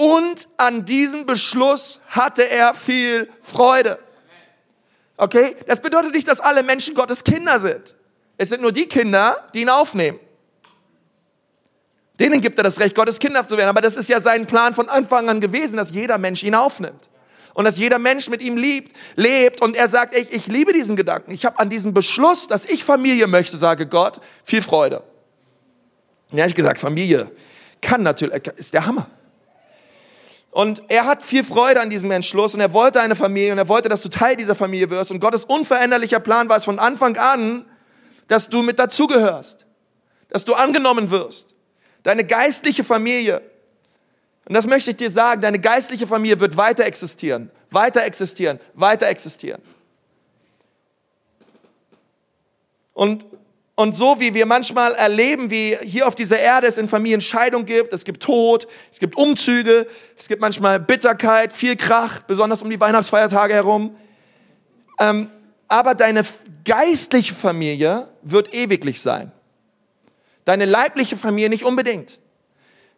Und an diesem Beschluss hatte er viel Freude. Okay? Das bedeutet nicht, dass alle Menschen Gottes Kinder sind. Es sind nur die Kinder, die ihn aufnehmen. Denen gibt er das Recht, Gottes Kinder zu werden. Aber das ist ja sein Plan von Anfang an gewesen, dass jeder Mensch ihn aufnimmt. Und dass jeder Mensch mit ihm liebt, lebt. Und er sagt, ich, ich liebe diesen Gedanken. Ich habe an diesem Beschluss, dass ich Familie möchte, sage Gott, viel Freude. Und ehrlich gesagt, Familie kann natürlich, ist der Hammer. Und er hat viel Freude an diesem Entschluss und er wollte eine Familie und er wollte, dass du Teil dieser Familie wirst. Und Gottes unveränderlicher Plan war es von Anfang an, dass du mit dazugehörst, dass du angenommen wirst. Deine geistliche Familie. Und das möchte ich dir sagen, deine geistliche Familie wird weiter existieren, weiter existieren, weiter existieren. Und, und so wie wir manchmal erleben, wie hier auf dieser Erde es in Familien Scheidung gibt, es gibt Tod, es gibt Umzüge, es gibt manchmal Bitterkeit, viel Krach, besonders um die Weihnachtsfeiertage herum. Ähm, aber deine geistliche Familie wird ewiglich sein. Deine leibliche Familie nicht unbedingt.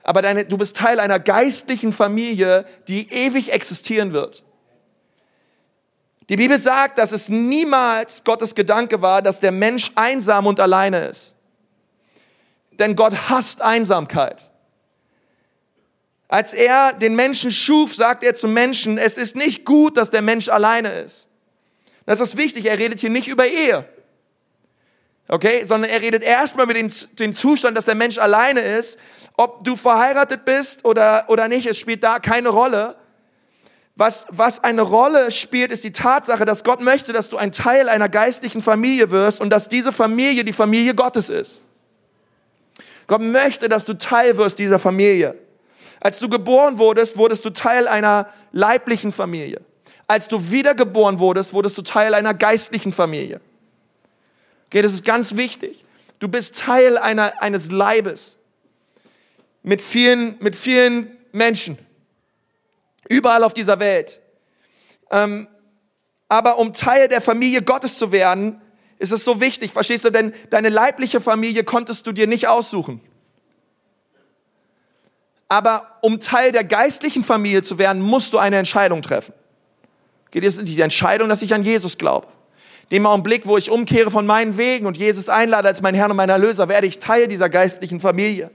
Aber deine, du bist Teil einer geistlichen Familie, die ewig existieren wird. Die Bibel sagt, dass es niemals Gottes Gedanke war, dass der Mensch einsam und alleine ist. Denn Gott hasst Einsamkeit. Als er den Menschen schuf, sagt er zum Menschen, es ist nicht gut, dass der Mensch alleine ist. Das ist wichtig, er redet hier nicht über Ehe. Okay, sondern er redet erstmal über den, den Zustand, dass der Mensch alleine ist. Ob du verheiratet bist oder, oder nicht, es spielt da keine Rolle. Was, was eine Rolle spielt, ist die Tatsache, dass Gott möchte, dass du ein Teil einer geistlichen Familie wirst und dass diese Familie die Familie Gottes ist. Gott möchte, dass du Teil wirst dieser Familie. Als du geboren wurdest, wurdest du Teil einer leiblichen Familie als du wiedergeboren wurdest, wurdest du Teil einer geistlichen Familie. Okay, das ist ganz wichtig. Du bist Teil einer, eines Leibes mit vielen, mit vielen Menschen. Überall auf dieser Welt. Ähm, aber um Teil der Familie Gottes zu werden, ist es so wichtig, verstehst du? Denn deine leibliche Familie konntest du dir nicht aussuchen. Aber um Teil der geistlichen Familie zu werden, musst du eine Entscheidung treffen geht es die Entscheidung, dass ich an Jesus glaube. Dem Augenblick, wo ich umkehre von meinen Wegen und Jesus einlade als mein Herr und mein Erlöser, werde ich Teil dieser geistlichen Familie.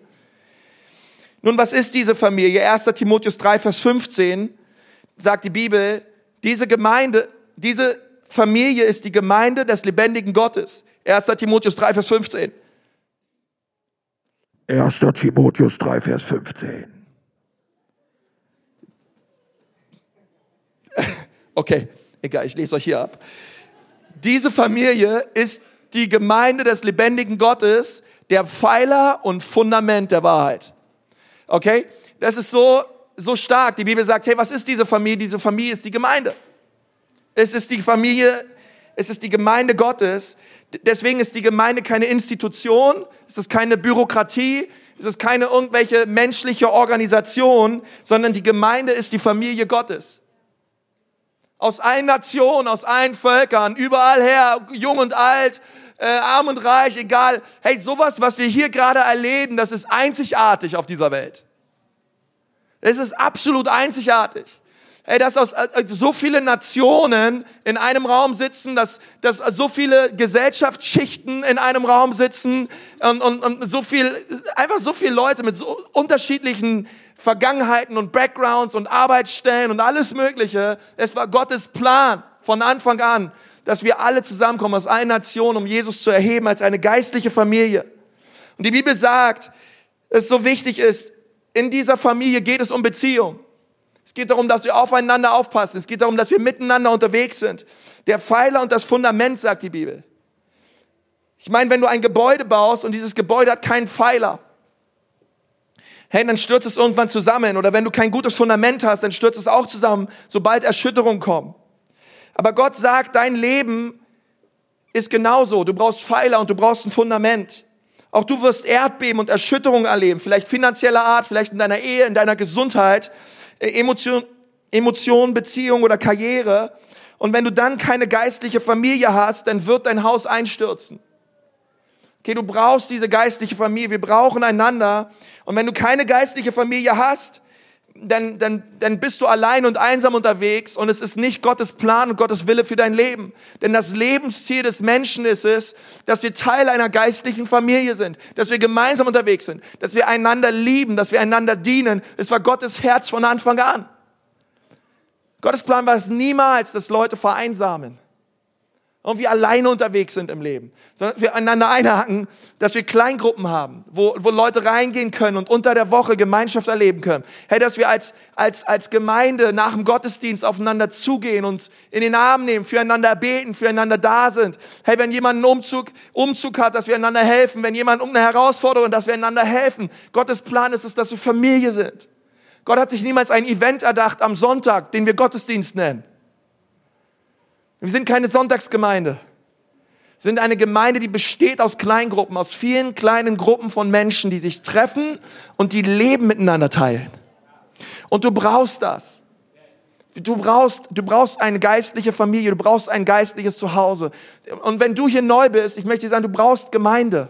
Nun, was ist diese Familie? 1. Timotheus 3, Vers 15 sagt die Bibel, diese Gemeinde, diese Familie ist die Gemeinde des lebendigen Gottes. 1. Timotheus 3, Vers 15. 1. Timotheus 3, Vers 15. Okay, egal, ich lese euch hier ab. Diese Familie ist die Gemeinde des lebendigen Gottes, der Pfeiler und Fundament der Wahrheit. Okay? Das ist so, so stark. Die Bibel sagt, hey, was ist diese Familie? Diese Familie ist die Gemeinde. Es ist die Familie, es ist die Gemeinde Gottes. Deswegen ist die Gemeinde keine Institution, es ist keine Bürokratie, es ist keine irgendwelche menschliche Organisation, sondern die Gemeinde ist die Familie Gottes. Aus allen Nationen, aus allen Völkern, überall her, jung und alt, äh, arm und reich, egal. Hey, sowas, was wir hier gerade erleben, das ist einzigartig auf dieser Welt. Es ist absolut einzigartig. Hey, dass aus, äh, so viele Nationen in einem Raum sitzen, dass, dass so viele Gesellschaftsschichten in einem Raum sitzen und, und, und so viel, einfach so viele Leute mit so unterschiedlichen Vergangenheiten und Backgrounds und Arbeitsstellen und alles Mögliche. Es war Gottes Plan von Anfang an, dass wir alle zusammenkommen aus allen Nationen, um Jesus zu erheben als eine geistliche Familie. Und die Bibel sagt, dass es so wichtig ist, in dieser Familie geht es um Beziehung. Es geht darum, dass wir aufeinander aufpassen. Es geht darum, dass wir miteinander unterwegs sind. Der Pfeiler und das Fundament, sagt die Bibel. Ich meine, wenn du ein Gebäude baust und dieses Gebäude hat keinen Pfeiler, hey, dann stürzt es irgendwann zusammen. Oder wenn du kein gutes Fundament hast, dann stürzt es auch zusammen, sobald Erschütterungen kommen. Aber Gott sagt, dein Leben ist genauso. Du brauchst Pfeiler und du brauchst ein Fundament. Auch du wirst Erdbeben und Erschütterungen erleben, vielleicht finanzieller Art, vielleicht in deiner Ehe, in deiner Gesundheit, Emotion, Emotionen, Beziehung oder Karriere. Und wenn du dann keine geistliche Familie hast, dann wird dein Haus einstürzen. Okay, du brauchst diese geistliche Familie. Wir brauchen einander. Und wenn du keine geistliche Familie hast, dann, dann, dann bist du allein und einsam unterwegs und es ist nicht Gottes Plan und Gottes Wille für dein Leben. Denn das Lebensziel des Menschen ist es, dass wir Teil einer geistlichen Familie sind, dass wir gemeinsam unterwegs sind, dass wir einander lieben, dass wir einander dienen. Es war Gottes Herz von Anfang an. Gottes Plan war es niemals, dass Leute vereinsamen irgendwie alleine unterwegs sind im Leben, sondern wir einander einhaken, dass wir Kleingruppen haben, wo, wo Leute reingehen können und unter der Woche Gemeinschaft erleben können. Hey, dass wir als, als, als Gemeinde nach dem Gottesdienst aufeinander zugehen und in den Arm nehmen, füreinander beten, füreinander da sind. Hey, wenn jemand einen Umzug, Umzug hat, dass wir einander helfen. Wenn jemand irgendeine Herausforderung, dass wir einander helfen. Gottes Plan ist es, dass wir Familie sind. Gott hat sich niemals ein Event erdacht am Sonntag, den wir Gottesdienst nennen. Wir sind keine Sonntagsgemeinde. Wir sind eine Gemeinde, die besteht aus Kleingruppen, aus vielen kleinen Gruppen von Menschen, die sich treffen und die Leben miteinander teilen. Und du brauchst das. Du brauchst, du brauchst eine geistliche Familie, du brauchst ein geistliches Zuhause. Und wenn du hier neu bist, ich möchte dir sagen, du brauchst Gemeinde.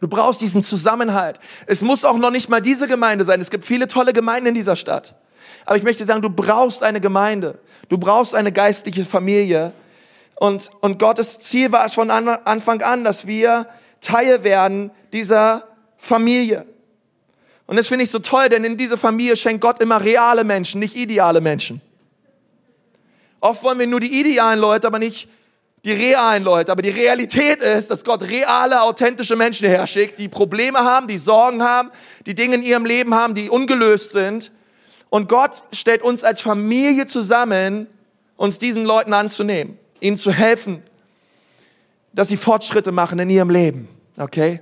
Du brauchst diesen Zusammenhalt. Es muss auch noch nicht mal diese Gemeinde sein. Es gibt viele tolle Gemeinden in dieser Stadt. Aber ich möchte sagen, du brauchst eine Gemeinde. Du brauchst eine geistliche Familie. Und, und Gottes Ziel war es von Anfang an, dass wir Teil werden dieser Familie. Und das finde ich so toll, denn in diese Familie schenkt Gott immer reale Menschen, nicht ideale Menschen. Oft wollen wir nur die idealen Leute, aber nicht die realen Leute. Aber die Realität ist, dass Gott reale, authentische Menschen herschickt, die Probleme haben, die Sorgen haben, die Dinge in ihrem Leben haben, die ungelöst sind. Und Gott stellt uns als Familie zusammen, uns diesen Leuten anzunehmen, ihnen zu helfen, dass sie Fortschritte machen in ihrem Leben. Okay?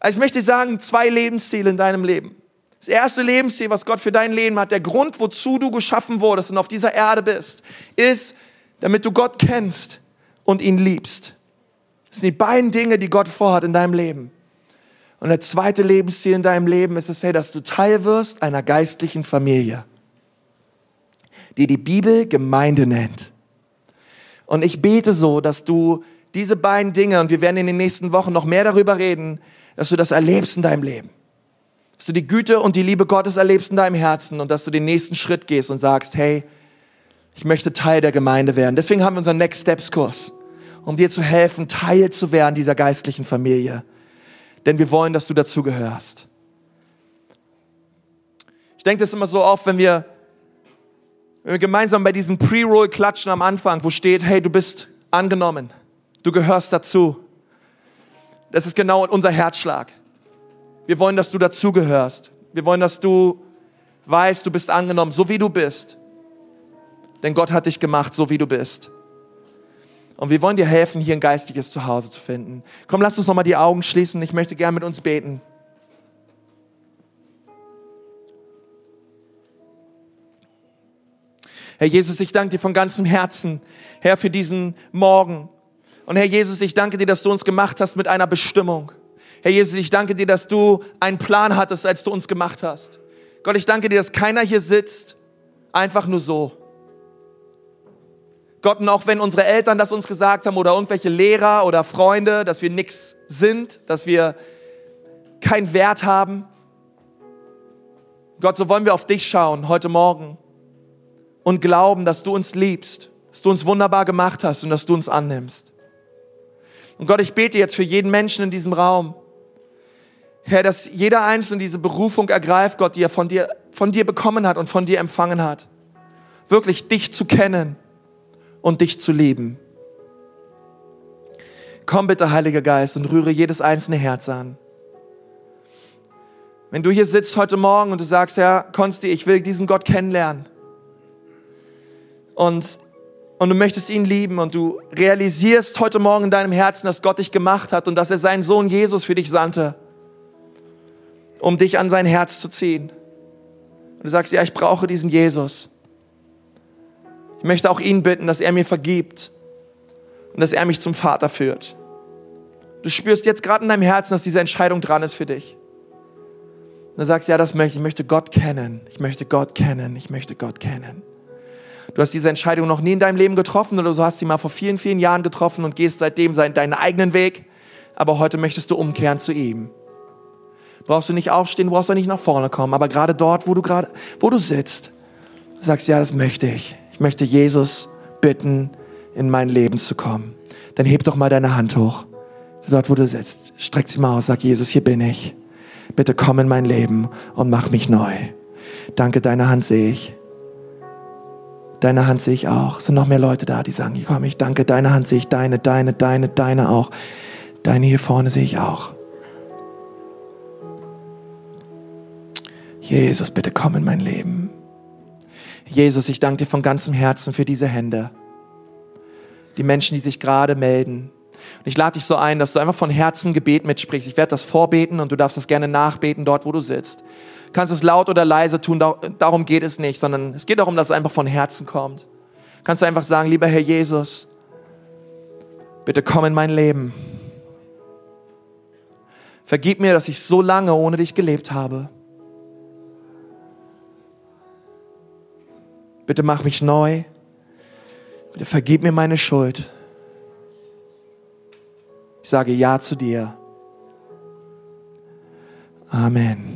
Also ich möchte sagen, zwei Lebensziele in deinem Leben. Das erste Lebensziel, was Gott für dein Leben hat, der Grund, wozu du geschaffen wurdest und auf dieser Erde bist, ist, damit du Gott kennst und ihn liebst. Das sind die beiden Dinge, die Gott vorhat in deinem Leben. Und der zweite Lebensziel in deinem Leben ist es, hey, dass du Teil wirst einer geistlichen Familie, die die Bibel Gemeinde nennt. Und ich bete so, dass du diese beiden Dinge, und wir werden in den nächsten Wochen noch mehr darüber reden, dass du das erlebst in deinem Leben. Dass du die Güte und die Liebe Gottes erlebst in deinem Herzen und dass du den nächsten Schritt gehst und sagst, hey, ich möchte Teil der Gemeinde werden. Deswegen haben wir unseren Next Steps Kurs, um dir zu helfen, Teil zu werden dieser geistlichen Familie denn wir wollen, dass du dazugehörst. Ich denke das immer so oft, wenn wir, Wenn wir gemeinsam bei diesem Pre-Roll klatschen am Anfang, wo steht, hey, du bist angenommen, du gehörst dazu. Das ist genau unser Herzschlag. Wir wollen, dass du dazugehörst. Wir wollen, dass du weißt, du bist angenommen, so wie du bist. Denn Gott hat dich gemacht, so wie du bist. Und wir wollen dir helfen, hier ein geistiges Zuhause zu finden. Komm, lass uns nochmal die Augen schließen. Ich möchte gern mit uns beten. Herr Jesus, ich danke dir von ganzem Herzen, Herr, für diesen Morgen. Und Herr Jesus, ich danke dir, dass du uns gemacht hast mit einer Bestimmung. Herr Jesus, ich danke dir, dass du einen Plan hattest, als du uns gemacht hast. Gott, ich danke dir, dass keiner hier sitzt, einfach nur so. Gott, und auch wenn unsere Eltern das uns gesagt haben oder irgendwelche Lehrer oder Freunde, dass wir nichts sind, dass wir keinen Wert haben. Gott, so wollen wir auf dich schauen heute Morgen und glauben, dass du uns liebst, dass du uns wunderbar gemacht hast und dass du uns annimmst. Und Gott, ich bete jetzt für jeden Menschen in diesem Raum, Herr, dass jeder Einzelne diese Berufung ergreift, Gott, die er von dir, von dir bekommen hat und von dir empfangen hat. Wirklich dich zu kennen und dich zu lieben. Komm bitte, Heiliger Geist, und rühre jedes einzelne Herz an. Wenn du hier sitzt heute Morgen und du sagst, ja, Konsti, ich will diesen Gott kennenlernen. Und, und du möchtest ihn lieben und du realisierst heute Morgen in deinem Herzen, dass Gott dich gemacht hat und dass er seinen Sohn Jesus für dich sandte, um dich an sein Herz zu ziehen. Und du sagst, ja, ich brauche diesen Jesus. Ich möchte auch ihn bitten, dass er mir vergibt und dass er mich zum Vater führt. Du spürst jetzt gerade in deinem Herzen, dass diese Entscheidung dran ist für dich. Und du sagst, ja, das möchte ich. Ich möchte Gott kennen. Ich möchte Gott kennen. Ich möchte Gott kennen. Du hast diese Entscheidung noch nie in deinem Leben getroffen oder du hast sie mal vor vielen, vielen Jahren getroffen und gehst seitdem deinen eigenen Weg. Aber heute möchtest du umkehren zu ihm. Brauchst du nicht aufstehen, brauchst du nicht nach vorne kommen. Aber gerade dort, wo du gerade, wo du sitzt, sagst, ja, das möchte ich. Ich möchte Jesus bitten, in mein Leben zu kommen. Dann heb doch mal deine Hand hoch. Dort, wo du sitzt, streck sie mal aus, sag Jesus, hier bin ich. Bitte komm in mein Leben und mach mich neu. Danke, deine Hand sehe ich. Deine Hand sehe ich auch. Es sind noch mehr Leute da, die sagen, komm, ich danke, deine Hand sehe ich, deine, deine, deine, deine auch. Deine hier vorne sehe ich auch. Jesus, bitte komm in mein Leben. Jesus, ich danke dir von ganzem Herzen für diese Hände. Die Menschen, die sich gerade melden. Und ich lade dich so ein, dass du einfach von Herzen Gebet mitsprichst. Ich werde das vorbeten und du darfst das gerne nachbeten dort, wo du sitzt. Du kannst es laut oder leise tun, darum geht es nicht, sondern es geht darum, dass es einfach von Herzen kommt. Kannst du einfach sagen, lieber Herr Jesus, bitte komm in mein Leben. Vergib mir, dass ich so lange ohne dich gelebt habe. Bitte mach mich neu. Bitte vergib mir meine Schuld. Ich sage Ja zu dir. Amen.